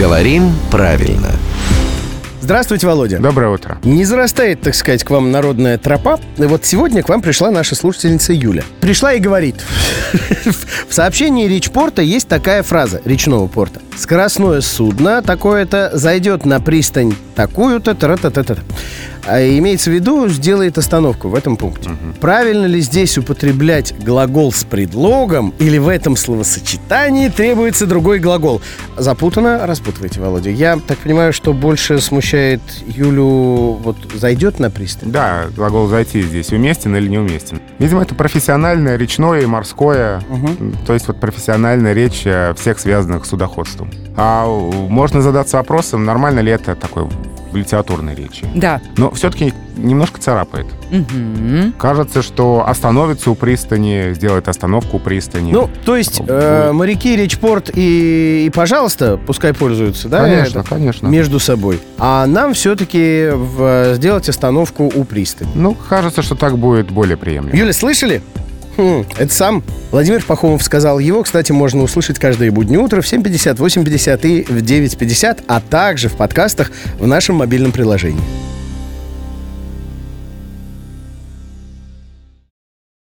Говорим правильно. Здравствуйте, Володя. Доброе утро. Не зарастает, так сказать, к вам народная тропа. И вот сегодня к вам пришла наша слушательница Юля. Пришла и говорит. В сообщении Речпорта есть такая фраза, речного порта. Скоростное судно такое-то зайдет на пристань такую-то, тра-та-та-та. А имеется в виду, сделает остановку в этом пункте. Правильно ли здесь употреблять глагол с предлогом или в этом словосочетании требуется другой глагол? Запутано? Распутывайте, Володя. Я так понимаю, что больше смущает Юлю, вот зайдет на пристань? Да, глагол «зайти» здесь уместен или неуместен. Видимо, это профессиональное речное и морское, Мгм. то есть вот профессиональная речь э, всех связанных с судоходством. А э, можно задаться вопросом, нормально ли это такое в литературной речи. Да. Но все-таки немножко царапает. Мгм. Кажется, что остановится у пристани, сделает остановку у пристани. Ну, то есть э, моряки, речпорт и, и, пожалуйста, пускай пользуются, да? конечно, это, конечно. Между собой. А нам все-таки сделать остановку у пристани. Ну, кажется, что так будет более приемлемо. Юля, слышали? Хм, это сам Владимир Пахомов сказал. Его, кстати, можно услышать каждое буднее утро в 7.50, 8.50 и в 9.50, а также в подкастах в нашем мобильном приложении.